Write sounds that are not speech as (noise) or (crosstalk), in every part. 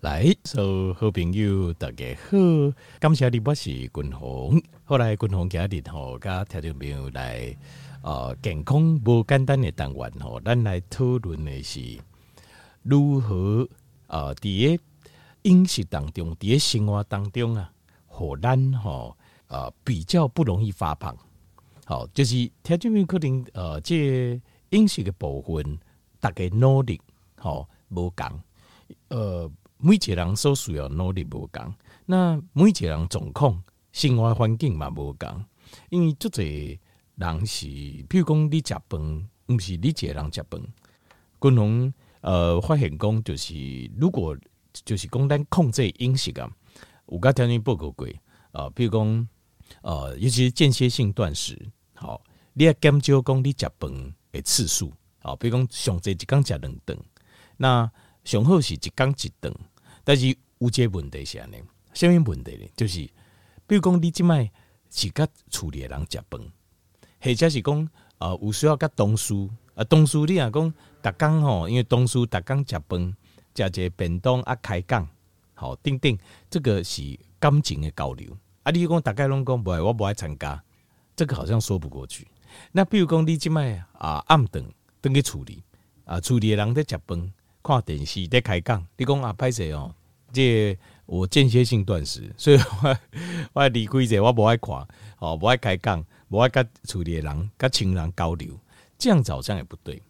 来，所有好朋友大家好，感谢你，我是君鸿。后来君鸿今日吼，甲听众朋友来，呃，健康无简单的单元吼，咱来讨论的是如何呃，伫个饮食当中，伫个生活当中啊，互咱吼呃比较不容易发胖。好，就是听众朋友可能呃，这饮食的部分，大家努力吼无共呃。每一个人所需要努力无同，那每一个人状况、生活环境嘛无同，因为足侪人是，比如讲你食饭，毋是你一个人食饭。均衡呃发现讲，就是如果就是讲咱控制饮食啊，有甲条件报告过啊，比如讲呃，尤其是间歇性断食，好，你要减少讲你食饭的次数，好，比如讲上济一工食两顿，那。上好是一工一顿，但是有一个问题是安尼，啥物问题呢？就是比如讲，你即摆是甲厝里的人食饭，或者是讲呃有需要甲同事啊，同事你若讲逐工吼，因为同事逐工食饭，食一个便当啊开讲，吼，等等，这个是感情的交流啊。你讲大家拢讲不爱，我无爱参加，这个好像说不过去。那比如讲，你即摆啊暗顿等去处理啊，厝里的人在食饭。看电视在开讲，你讲啊，歹势哦，这个、我间歇性断食，所以我 (laughs) 我离开者，我不爱看，哦，不爱开讲，不爱跟厝里的人、跟亲人交流，这样子好像也不对。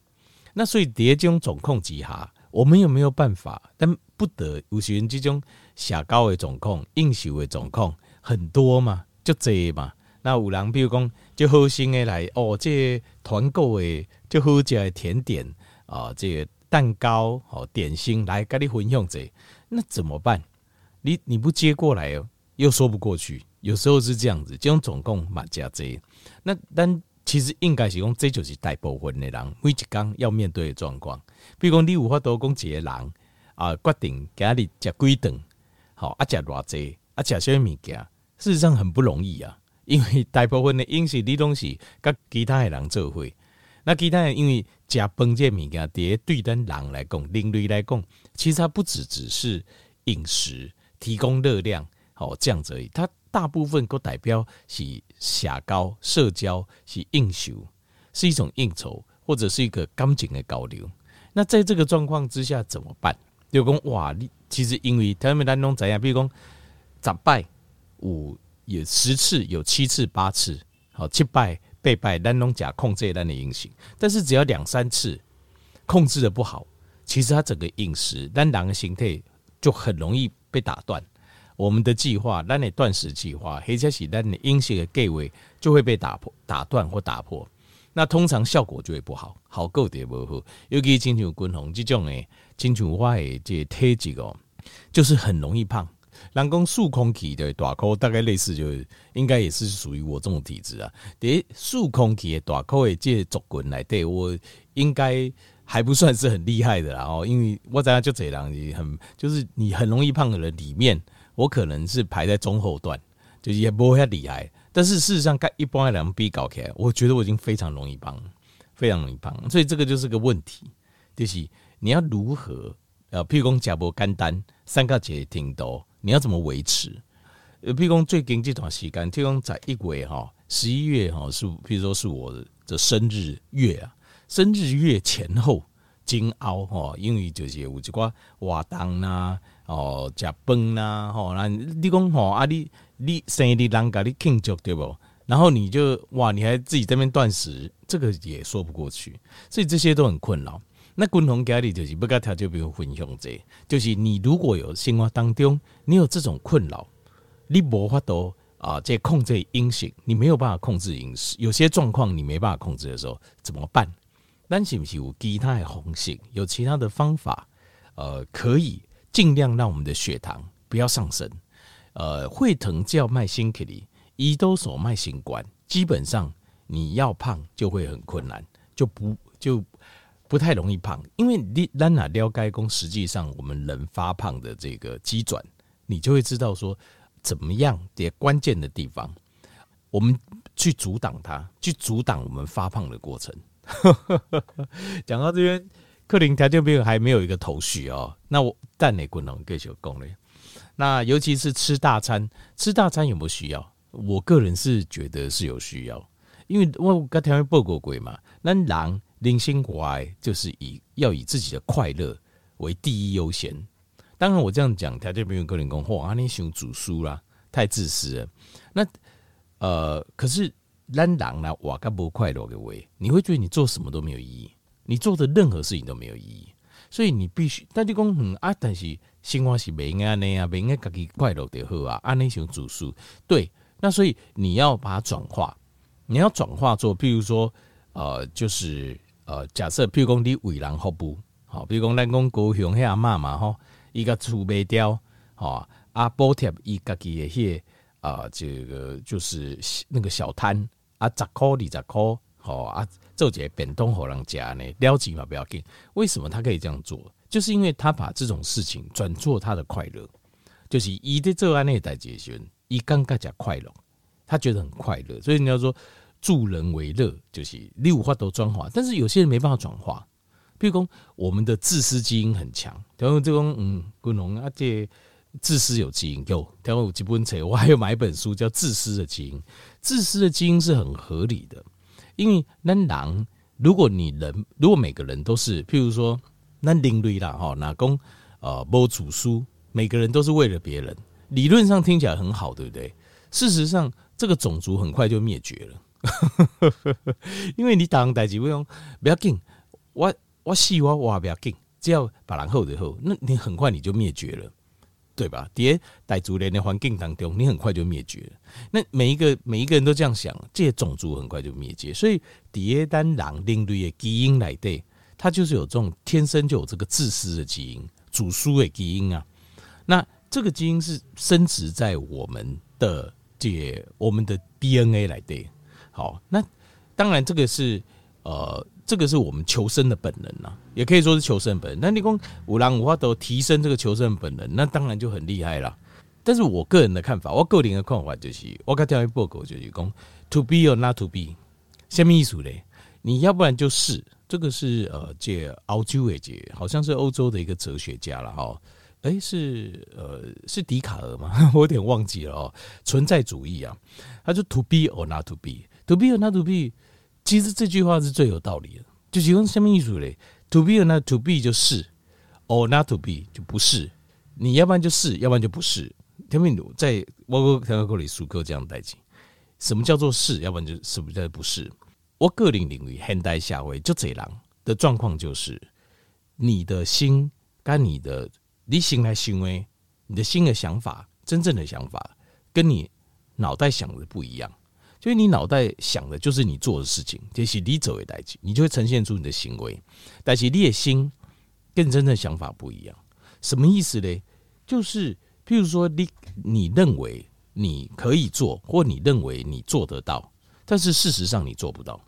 那所以在这种状况之下，我们有没有办法？但不得有时这种社交的状况、应酬的状况很多嘛，就这嘛。那有人比如讲，就好心的来哦，这团购的就好食的甜点啊、哦，这个。蛋糕好点心来跟你分享这，那怎么办？你你不接过来哦，又说不过去。有时候是这样子，这种总共嘛加这，那但其实应该是讲这就是大部分的人每一天要面对的状况。比如讲你有法度讲一个人啊，决定今日食几顿，好啊食偌济啊食啥物物件，事实上很不容易啊，因为大部分的饮食你东西跟其他的人做会。那其他人因为食饭这物件，对对咱人来讲，人类来讲，其实它不只只是饮食提供热量，哦这样子而已。它大部分都代表是社交、社交是应酬，是一种应酬，或者是一个感情的交流。那在这个状况之下怎么办？就讲哇，你其实因为他们当中怎样？比如讲十拜五有十次，有七次、八次，好七拜。被拜咱拢假控制咱的饮食，但是只要两三次控制的不好，其实他整个饮食咱人的形态就很容易被打断。我们的计划，咱的断食计划，或者是咱的饮食的计划就会被打破、打断或打破。那通常效果就会不好，好够点不好。尤其亲像均衡这种诶，亲像我的这体质哦，就是很容易胖。人工数空气的大口，大概类似就应该也是属于我这种体质啊。第数空气的大口的这族群来对，我应该还不算是很厉害的啦哦。因为我知道就这样，你很就是你很容易胖的人里面，我可能是排在中后段，就是也不会太厉害。但是事实上，跟一般的人比较起来，我觉得我已经非常容易胖，非常容易胖。所以这个就是个问题，就是你要如何呃，譬如讲食无简单，三个节挺多。你要怎么维持？呃，譬如讲最近这段时间，譬如讲在一月哈，十一月哈是，譬如说是我的生日月啊，生日月前后煎熬哈，因为就是有一寡活动呐，哦，食饭呐，吼，那你讲吼啊，你你生日人家你庆祝对不？然后你就哇，你还自己在那边断食，这个也说不过去，所以这些都很困扰。那共同家里就是不该他就比如分享这，就是你如果有生活当中你有这种困扰，你无法度啊，这控制饮食，你没有办法控制饮食，有些状况你没办法控制的时候怎么办？咱是不是有其他的方式，有其他的方法，呃，可以尽量让我们的血糖不要上升，呃，会疼叫卖心克里，胰岛素卖心管，基本上你要胖就会很困难，就不就。不太容易胖，因为你咱哪了解讲，实际上我们人发胖的这个机转，你就会知道说怎么样的关键的地方，我们去阻挡它，去阻挡我们发胖的过程。(laughs) 讲到这边，克林条件病还没有一个头绪哦。那我但你滚龙继续讲嘞。那尤其是吃大餐，吃大餐有没有需要？我个人是觉得是有需要，因为我刚才报过鬼嘛。那狼人生活爱就是以要以自己的快乐为第一优先。当然我这样讲，条件病克林讲话，你想煮书啦，太自私了。那呃，可是咱人呢，我干不快乐的为，你会觉得你做什么都没有意义。你做的任何事情都没有意义，所以你必须。但你讲嗯啊，但是生活是不应该那样，不应该自己快乐的好啊。安尼想煮书，对。那所以你要把它转化，你要转化做，譬如说，呃，就是呃，假设譬如讲你为人服务，好，比如讲咱讲高雄遐阿嬷嘛吼，伊个厝卖掉，吼啊补贴伊家己的迄个啊，这个就是那个小摊啊，十块二十块，吼啊。做一个便当互人家呢，了钱嘛不要紧。为什么他可以这样做？就是因为他把这种事情转做他的快乐，就是伊在做安内代解决，以刚刚讲快乐，他觉得很快乐。所以你要说助人为乐，就是六花都转化。但是有些人没办法转化，譬如说我们的自私基因很强。然后这种嗯，古龙啊，这自私有基因有。然后有几本册，我还有买一本书叫《自私的基因》，自私的基因是很合理的。因为那狼，如果你人，如果每个人都是，譬如说，那邻居啦，哈，那公，呃，某主书，每个人都是为了别人，理论上听起来很好，对不对？事实上，这个种族很快就灭绝了，(laughs) 因为你当代志不用不要紧，我我死我我不要紧，只要把人后的后，那你很快你就灭绝了。对吧？在傣族人的环境当中，你很快就灭绝。那每一个每一个人都这样想，这些种族很快就灭绝。所以，第单狼另类的基因来对，他就是有这种天生就有这个自私的基因，主输的基因啊。那这个基因是深植在我们的这我们的 DNA 来对。好，那当然这个是呃。这个是我们求生的本能呐，也可以说是求生本能。那你讲五郎五花都提升这个求生本能，那当然就很厉害了。但是我个人的看法，我个人的看法就是，我刚听一报告就是讲，to be or not to be，什么意思嘞？你要不然就是这个是呃，这澳洲诶，这好像是欧洲的一个哲学家了哈。诶，是呃，是笛卡尔吗？(laughs) 我有点忘记了哦。存在主义啊，他就 to be or not to be To be or not to be。其实这句话是最有道理的，就是用什么意思嘞？To be or not to be 就是，or not to be 就不是。你要不然就是，要不然就不是。听明白？在我我听过李苏克这样代志，什么叫做是？要不然就什么叫做不是？我个人领域现代社会就这样的状况，就是你的心跟你的你心来行为，你的心的想法，真正的想法，跟你脑袋想的不一样。所以你脑袋想的就是你做的事情，就是你走为代际，你就会呈现出你的行为。但是你的心跟真正想法不一样，什么意思呢？就是譬如说，你你认为你可以做，或你认为你做得到，但是事实上你做不到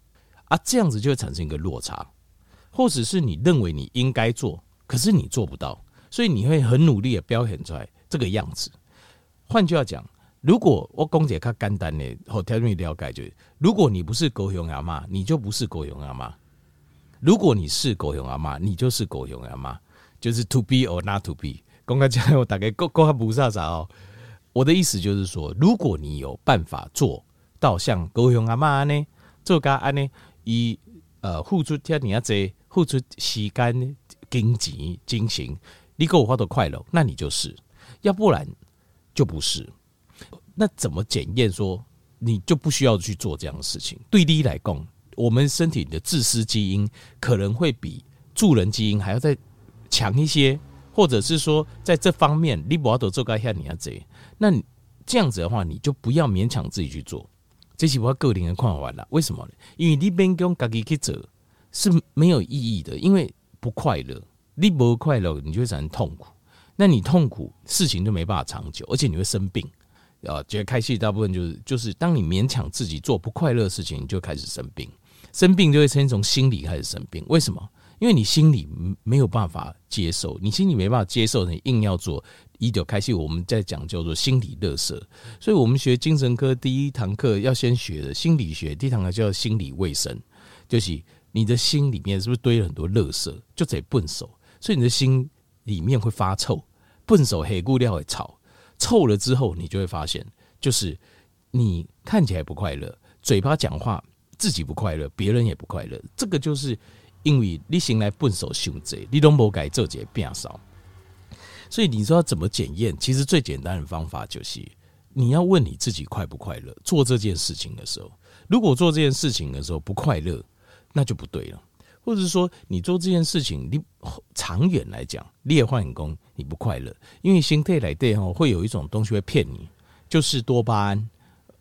啊，这样子就会产生一个落差。或者是你认为你应该做，可是你做不到，所以你会很努力的表现出来这个样子。换句话讲。如果我讲解较简单的，好条件了解就是，如果你不是高雄阿妈，你就不是高雄阿妈；如果你是高雄阿妈，你就是高雄阿妈，就是 to be or not to be。公开讲，我大概够够还不啥啥哦。我的意思就是说，如果你有办法做到像高雄阿妈呢，做个安呢，以呃付出天你要这付出时间、金钱、精神，你给我获得快乐，那你就是；要不然就不是。那怎么检验说你就不需要去做这样的事情？对你来讲，我们身体的自私基因可能会比助人基因还要再强一些，或者是说在这方面你不要做该下你要这，那这样子的话，你就不要勉强自己去做。这是我个人的看法了。为什么呢？因为你边跟自己去做是没有意义的，因为不快乐。你不快乐，你就会产生痛苦。那你痛苦，事情就没办法长久，而且你会生病。啊，觉得开心大部分就是就是，当你勉强自己做不快乐的事情，你就开始生病，生病就会先从心理开始生病。为什么？因为你心里没有办法接受，你心里没办法接受，你硬要做，一就开心。我们在讲叫做心理乐色，所以我们学精神科第一堂课要先学的心理学，第一堂课叫心理卫生，就是你的心里面是不是堆了很多乐色，就得笨手，所以你的心里面会发臭，笨手黑固料会臭，臭了之后，你就会发现，就是你看起来不快乐，嘴巴讲话自己不快乐，别人也不快乐，这个就是因为你心来笨手凶贼，你都没改这节变少，所以你说要怎么检验？其实最简单的方法就是你要问你自己快不快乐，做这件事情的时候。如果做这件事情的时候不快乐，那就不对了。或者说，你做这件事情，你长远来讲，劣换工你不快乐，因为心态来对哈，会有一种东西会骗你，就是多巴胺。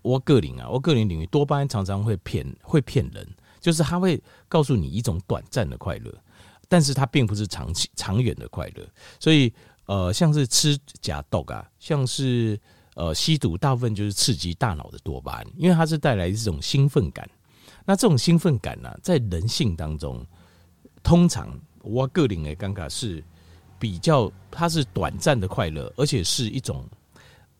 我个人啊，我个人领域多巴胺常常会骗，会骗人，就是他会告诉你一种短暂的快乐，但是它并不是长期、长远的快乐。所以，呃，像是吃假豆啊，像是。呃，吸毒大部分就是刺激大脑的多巴胺，因为它是带来这种兴奋感。那这种兴奋感呢、啊，在人性当中，通常我个人的感觉是比较，它是短暂的快乐，而且是一种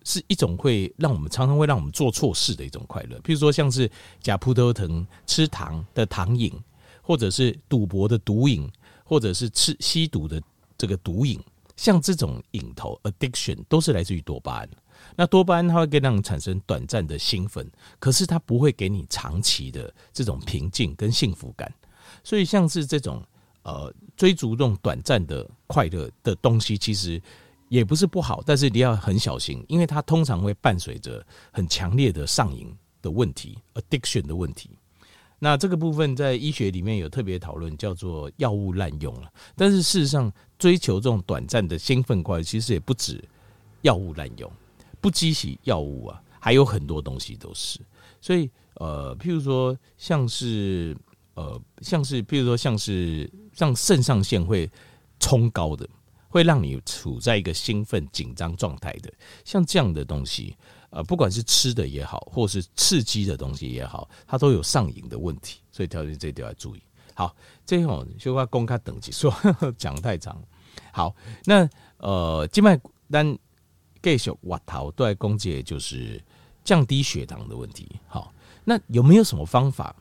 是一种会让我们常常会让我们做错事的一种快乐。譬如说，像是假葡萄藤、吃糖的糖瘾，或者是赌博的毒瘾，或者是吃吸毒的这个毒瘾，像这种瘾头 （addiction） 都是来自于多巴胺。那多巴胺它会给让你产生短暂的兴奋，可是它不会给你长期的这种平静跟幸福感。所以像是这种呃追逐这种短暂的快乐的东西，其实也不是不好，但是你要很小心，因为它通常会伴随着很强烈的上瘾的问题 （addiction 的问题）。那这个部分在医学里面有特别讨论，叫做药物滥用了。但是事实上，追求这种短暂的兴奋快乐，其实也不止药物滥用。不积极药物啊，还有很多东西都是，所以呃，譬如说像是呃，像是譬如说像是像肾上腺会冲高的，会让你处在一个兴奋紧张状态的，像这样的东西，呃，不管是吃的也好，或是刺激的东西也好，它都有上瘾的问题，所以条件这一点要注意。好，最后就要公开等级说 (laughs) 讲太长。好，那呃，静脉单。继续挖头都在攻击，就是降低血糖的问题。好，那有没有什么方法？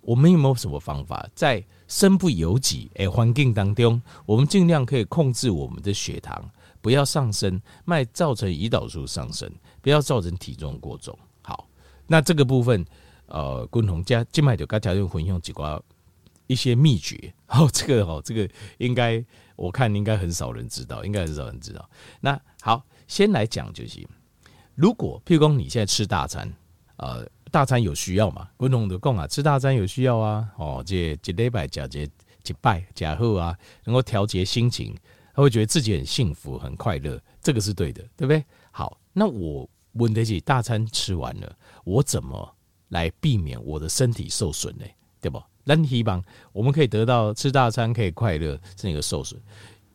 我们有没有什么方法，在身不由己诶环境当中，我们尽量可以控制我们的血糖，不要上升，卖造成胰岛素上升，不要造成体重过重。好，那这个部分，呃，共同加静脉就该条件混用几挂一些秘诀。(laughs) 好，这个哦，这个应该我看应该很少人知道，应该很少人知道。那好。先来讲就行。如果譬如说你现在吃大餐，呃，大餐有需要嘛？滚龙的供啊，吃大餐有需要啊。哦，这这礼拜假节几拜假后啊，能够调节心情，他会觉得自己很幸福、很快乐，这个是对的，对不对？好，那我问得起，大餐吃完了，我怎么来避免我的身体受损呢？对不？那希望我们可以得到吃大餐可以快乐，是那个受损。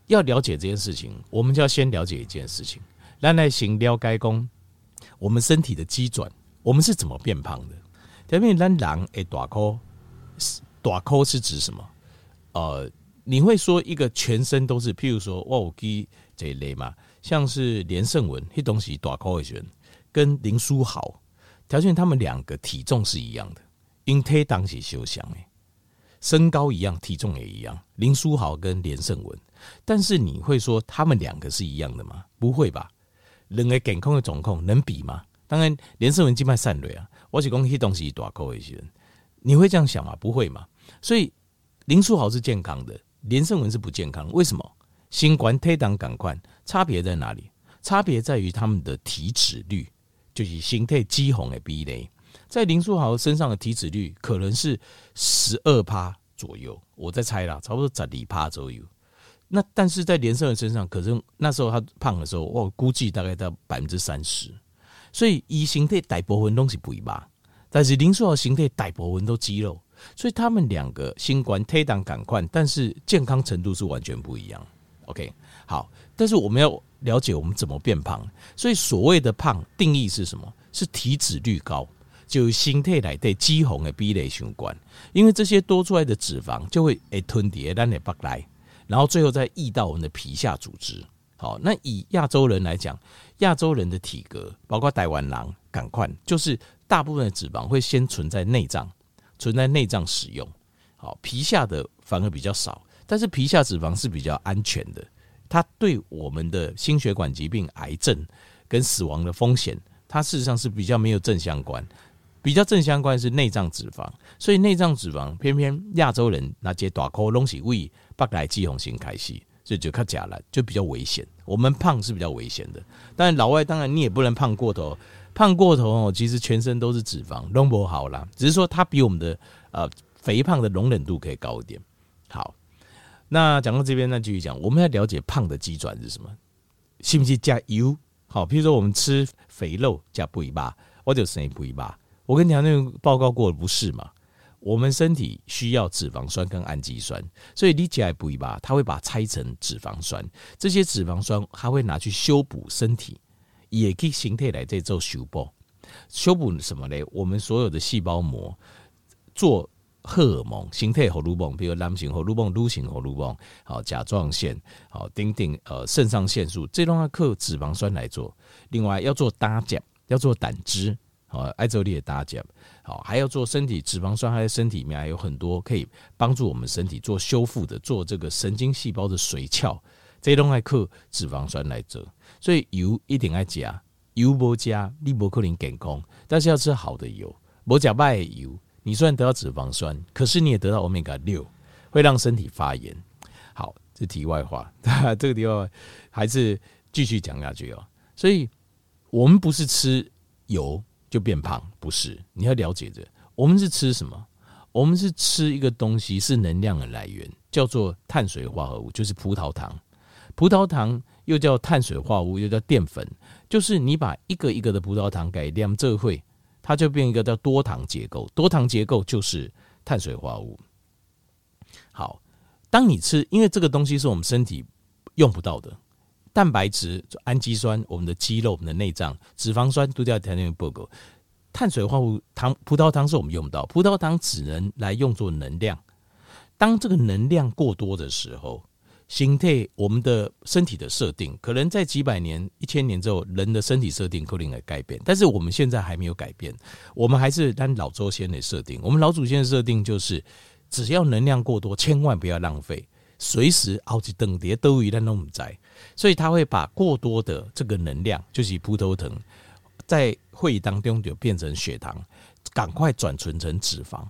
要了解这件事情，我们就要先了解一件事情。咱来行了解讲，我们身体的机转，我们是怎么变胖的？前面咱人诶，大颗，大颗是指什么？呃，你会说一个全身都是，譬如说哇，我记这一类嘛，像是连胜文，那东西大颗的时候，跟林书豪，条件他们两个体重是一样的，因体当时相像诶，身高一样，体重也一样，林书豪跟连胜文，但是你会说他们两个是一样的吗？不会吧？两个健康的状况能比吗？当然，连胜文静脉散蕊啊，我是讲迄东西大口一些人，你会这样想吗？不会嘛。所以林书豪是健康的，连胜文是不健康。为什么？新冠推档赶快，差别在哪里？差别在于他们的体脂率，就是形态肌红的比例。在林书豪身上的体脂率可能是十二趴左右，我在猜啦，差不多十二趴左右。那但是在连胜文身上，可是那时候他胖的时候，我估计大概到百分之三十，所以以形态大部分东西不一样，但是林书豪形态大部分都肌肉，所以他们两个新冠推档赶快，但是健康程度是完全不一样。OK，好，但是我们要了解我们怎么变胖，所以所谓的胖定义是什么？是体脂率高，就形态来对肌红的比例相关，因为这些多出来的脂肪就会诶吞叠咱的腹来。然后最后再溢到我们的皮下组织。好，那以亚洲人来讲，亚洲人的体格，包括台湾人，赶快就是大部分的脂肪会先存在内脏，存在内脏使用。好，皮下的反而比较少，但是皮下脂肪是比较安全的，它对我们的心血管疾病、癌症跟死亡的风险，它事实上是比较没有正相关。比较正相关是内脏脂肪，所以内脏脂肪偏偏亚洲人那些大口东西胃不来肌红型开西，所以就靠假了，就比较危险。我们胖是比较危险的，但老外当然你也不能胖过头，胖过头哦，其实全身都是脂肪，弄不好啦。只是说它比我们的呃肥胖的容忍度可以高一点。好，那讲到这边，那继续讲，我们要了解胖的机转是什么？是不是加油？好，譬如说我们吃肥肉加肥肉，我就生肥肉。我跟你讲，那个报告过不是嘛？我们身体需要脂肪酸跟氨基酸，所以你起来补一把，它会把它拆成脂肪酸。这些脂肪酸它会拿去修补身体，也可以形态来这做修补。修补什么呢？我们所有的细胞膜做荷尔蒙，形态荷尔蒙，比如男性荷尔蒙、女性荷尔蒙，好甲状腺，好丁丁呃肾上腺素，这种要靠脂肪酸来做。另外要做搭酱，要做胆汁。好，爱周丽的大家好，还要做身体脂肪酸，还在身体里面还有很多可以帮助我们身体做修复的，做这个神经细胞的髓鞘，这些都爱靠脂肪酸来做。所以油一定爱加，油不加你不可能健康，但是要吃好的油，不加坏的油，你虽然得到脂肪酸，可是你也得到欧米伽六，会让身体发炎。好，这题外话，(laughs) 这个地方还是继续讲下去哦。所以我们不是吃油。就变胖不是？你要了解的，我们是吃什么？我们是吃一个东西，是能量的来源，叫做碳水化合物，就是葡萄糖。葡萄糖又叫碳水化合物，又叫淀粉，就是你把一个一个的葡萄糖改良这会，它就变一个叫多糖结构。多糖结构就是碳水化合物。好，当你吃，因为这个东西是我们身体用不到的。蛋白质、氨基酸、我们的肌肉、我们的内脏、脂肪酸都叫碳水化合物。碳水化合物糖、葡萄糖是我们用不到，葡萄糖只能来用作能量。当这个能量过多的时候，形态我们的身体的设定，可能在几百年、一千年之后，人的身体设定可能会改变。但是我们现在还没有改变，我们还是按老祖先的设定。我们老祖先的设定就是，只要能量过多，千万不要浪费。随时熬起等碟都一旦都不在，所以他会把过多的这个能量，就是葡萄糖，在会议当中就变成血糖，赶快转存成脂肪，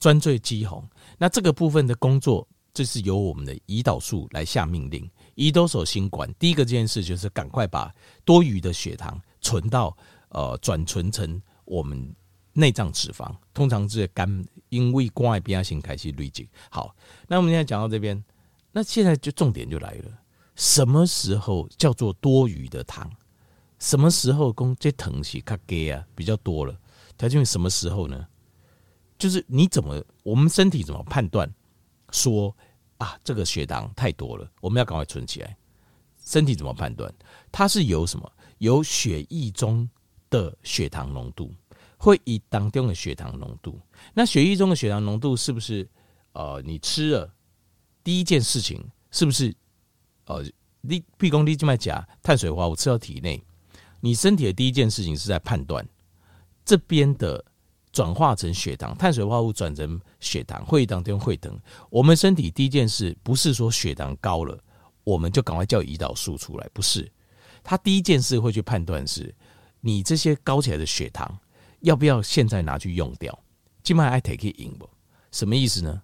专注肌红。那这个部分的工作，就是由我们的胰岛素来下命令。胰岛素心管第一个件事就是赶快把多余的血糖存到呃转存成我们内脏脂肪，通常是肝因为关爱变性开始累积。好，那我们现在讲到这边。那现在就重点就来了，什么时候叫做多余的糖？什么时候供这糖是卡给啊比较多了？它就什么时候呢？就是你怎么我们身体怎么判断说啊这个血糖太多了，我们要赶快存起来？身体怎么判断？它是由什么？由血液中的血糖浓度，会以当中的血糖浓度。那血液中的血糖浓度是不是呃你吃了？第一件事情是不是，呃，你譬如你这么讲碳水化合物吃到体内，你身体的第一件事情是在判断这边的转化成血糖，碳水化合物转成血糖，会当天会等。我们身体第一件事不是说血糖高了，我们就赶快叫胰岛素出来，不是。他第一件事会去判断是，你这些高起来的血糖要不要现在拿去用掉？今晚爱 take it in 不？什么意思呢？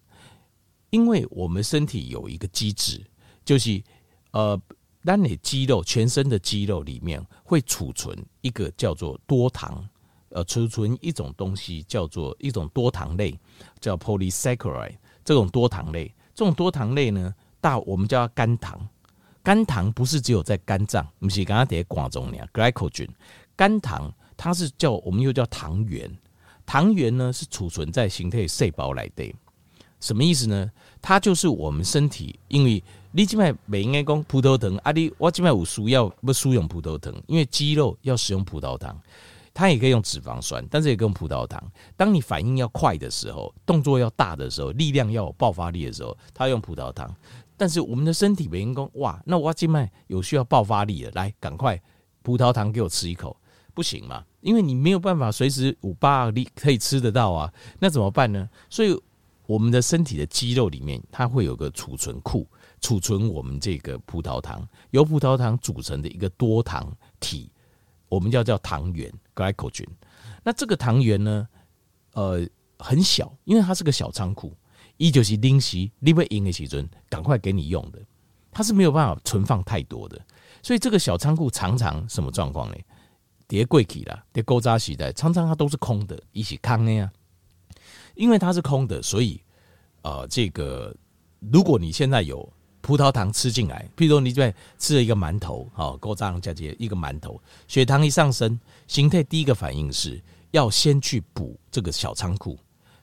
因为我们身体有一个机制，就是呃，当你肌肉全身的肌肉里面会储存一个叫做多糖，呃，储存一种东西叫做一种多糖类，叫 polysaccharide。这种多糖类，这种多糖类呢，大我们叫它肝糖。肝糖不是只有在肝脏，不是刚刚在广中呢，glycogen。肝糖它是叫我们又叫糖原，糖原呢是储存在形态细胞来的。什么意思呢？它就是我们身体，因为你这边没应该讲葡萄糖，啊你我静脉有需要不输用葡萄糖，因为肌肉要使用葡萄糖，它也可以用脂肪酸，但是也可以用葡萄糖。当你反应要快的时候，动作要大的时候，力量要有爆发力的时候，它用葡萄糖。但是我们的身体没应该哇，那我静脉有需要爆发力的，来赶快葡萄糖给我吃一口，不行嘛？因为你没有办法随时五八二力可以吃得到啊，那怎么办呢？所以。我们的身体的肌肉里面，它会有个储存库，储存我们这个葡萄糖，由葡萄糖组成的一个多糖体，我们叫叫糖原 （glycogen）。那这个糖原呢，呃，很小，因为它是个小仓库，一就是临时你要用的时阵，赶快给你用的，它是没有办法存放太多的，所以这个小仓库常常什么状况呢？叠柜体啦，叠勾扎时代，常常它都是空的，一起康的呀。因为它是空的，所以，呃，这个如果你现在有葡萄糖吃进来，譬如说你在吃了一个馒头，好，勾扎加接一个馒头，血糖一上升，形态第一个反应是要先去补这个小仓库，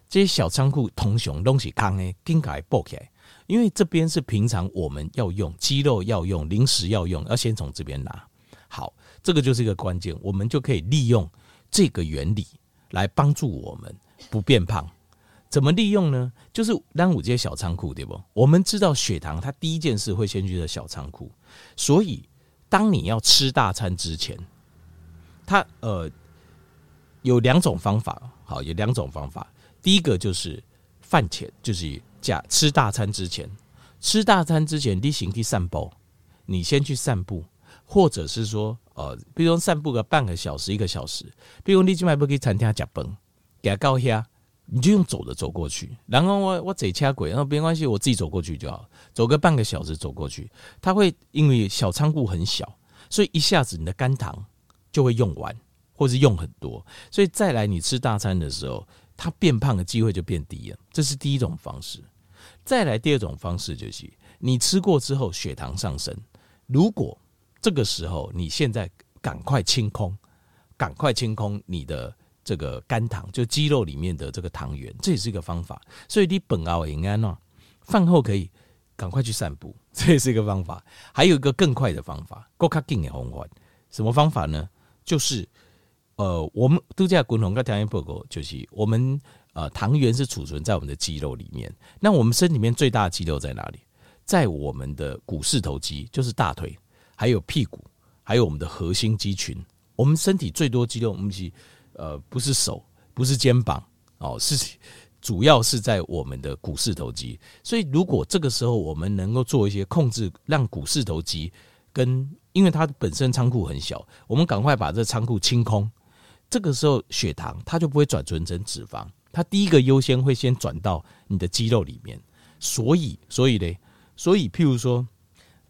这些小仓库通雄东西康诶，应该爆起来，因为这边是平常我们要用肌肉要用零食要用，要先从这边拿。好，这个就是一个关键，我们就可以利用这个原理来帮助我们不变胖。怎么利用呢？就是当五阶小仓库，对不？我们知道血糖，它第一件事会先去的小仓库，所以当你要吃大餐之前，它呃有两种方法，好，有两种方法。第一个就是饭前，就是假吃大餐之前，吃大餐之前，你先去散步，你先去散步，或者是说呃，比如说散步个半个小时、一个小时，比如你今晚不去餐厅吃饭，给他高下。你就用走的走过去，然后我我贼掐鬼，然后没关系，我自己走过去就好，走个半个小时走过去，它会因为小仓库很小，所以一下子你的肝糖就会用完，或是用很多，所以再来你吃大餐的时候，它变胖的机会就变低了。这是第一种方式。再来第二种方式就是，你吃过之后血糖上升，如果这个时候你现在赶快清空，赶快清空你的。这个肝糖就肌肉里面的这个糖原，这也是一个方法。所以你本熬应该呢，饭后可以赶快去散步，(laughs) 这也是一个方法。还有一个更快的方法，够卡劲的方法。什么方法呢？就是呃，我们都在滚红跟糖原报告，就是我们呃糖原是储存在我们的肌肉里面。那我们身里面最大的肌肉在哪里？在我们的股四头肌，就是大腿，还有屁股，还有我们的核心肌群。我们身体最多肌肉，我们是。呃，不是手，不是肩膀，哦，是主要是在我们的股四头肌。所以，如果这个时候我们能够做一些控制，让股四头肌跟，因为它本身仓库很小，我们赶快把这仓库清空。这个时候，血糖它就不会转存成脂肪，它第一个优先会先转到你的肌肉里面。所以，所以呢，所以譬如说，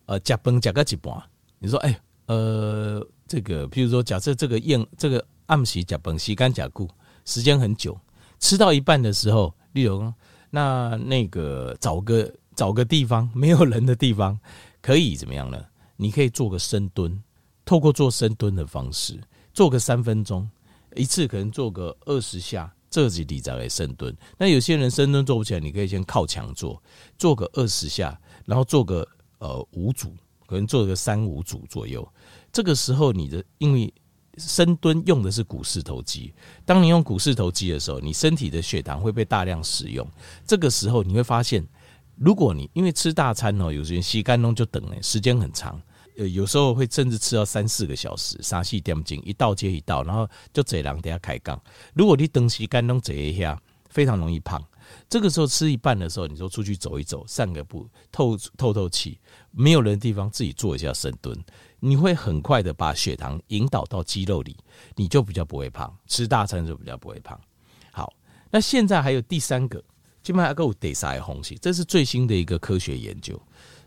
呃，加崩加个几半，你说，哎，呃，这个譬如说，假设这个燕这个。暗时甲崩洗干甲固，时间很久，吃到一半的时候，例如那那个找个找个地方没有人的地方，(laughs) 可以怎么样呢？你可以做个深蹲，透过做深蹲的方式，做个三分钟，一次可能做个二十下，这几底再来深蹲。那有些人深蹲做不起来，你可以先靠墙做，做个二十下，然后做个呃五组，可能做个三五组左右。这个时候你的因为。深蹲用的是股四头肌，当你用股四头肌的时候，你身体的血糖会被大量使用。这个时候你会发现，如果你因为吃大餐哦，有些人吸干弄就等诶，时间很长，呃，有时候会甚至吃到三四个小时，三四点进一道接一道，然后就这两等下开杠。如果你等吸干弄这一下，非常容易胖。这个时候吃一半的时候，你说出去走一走，散个步，透透透气，没有人的地方自己做一下深蹲。你会很快的把血糖引导到肌肉里，你就比较不会胖。吃大餐就比较不会胖。好，那现在还有第三个，基本上还有第三个东西，这是最新的一个科学研究。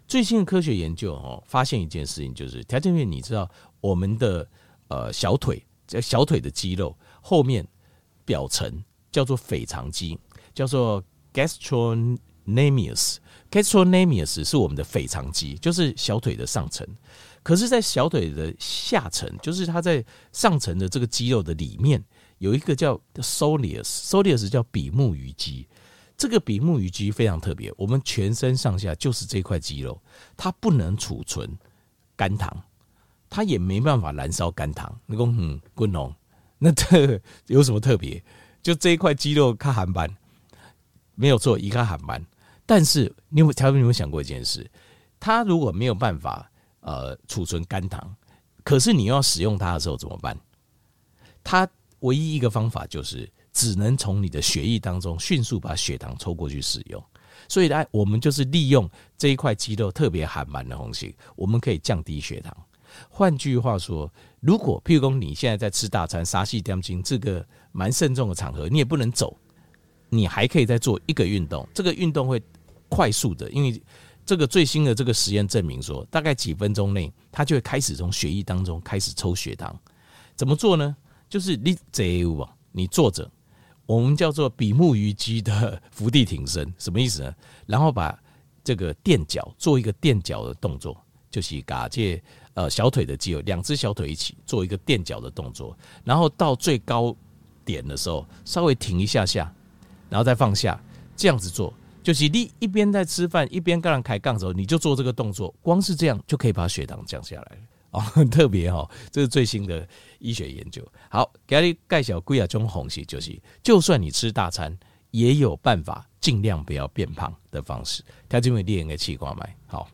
最新的科学研究哦，发现一件事情，就是条件面，你知道我们的呃小腿，在小腿的肌肉后面表层叫做腓肠肌，叫做 gastrocnemius。gastrocnemius 是我们的腓肠肌，就是小腿的上层。可是，在小腿的下层，就是它在上层的这个肌肉的里面，有一个叫 soleus，soleus 叫比目鱼肌。这个比目鱼肌非常特别，我们全身上下就是这块肌肉，它不能储存肝糖，它也没办法燃烧肝糖。你说，嗯，滚龙，那这有什么特别？就这一块肌肉它含斑，没有错，一个含斑。但是，你有条你有没有想过一件事？它如果没有办法。呃，储存肝糖，可是你要使用它的时候怎么办？它唯一一个方法就是只能从你的血液当中迅速把血糖抽过去使用。所以呢，我们就是利用这一块肌肉特别含满的东西，我们可以降低血糖。换句话说，如果譬如说你现在在吃大餐、杀气点睛这个蛮慎重的场合，你也不能走，你还可以再做一个运动。这个运动会快速的，因为这个最新的这个实验证明说，大概几分钟内，它就会开始从血液当中开始抽血糖。怎么做呢？就是你坐，你坐着。我们叫做比目鱼肌的伏地挺身，什么意思呢？然后把这个垫脚做一个垫脚的动作，就是嘎借呃小腿的肌肉，两只小腿一起做一个垫脚的动作，然后到最高点的时候稍微停一下下，然后再放下，这样子做，就是你一边在吃饭一边跟人抬杠的时候，你就做这个动作，光是这样就可以把血糖降下来。哦，很 (laughs) 特别哦，这是最新的医学研究。好，给你介绍几啊种方式，就是就算你吃大餐，也有办法尽量不要变胖的方式。它就会练个器官脉，好。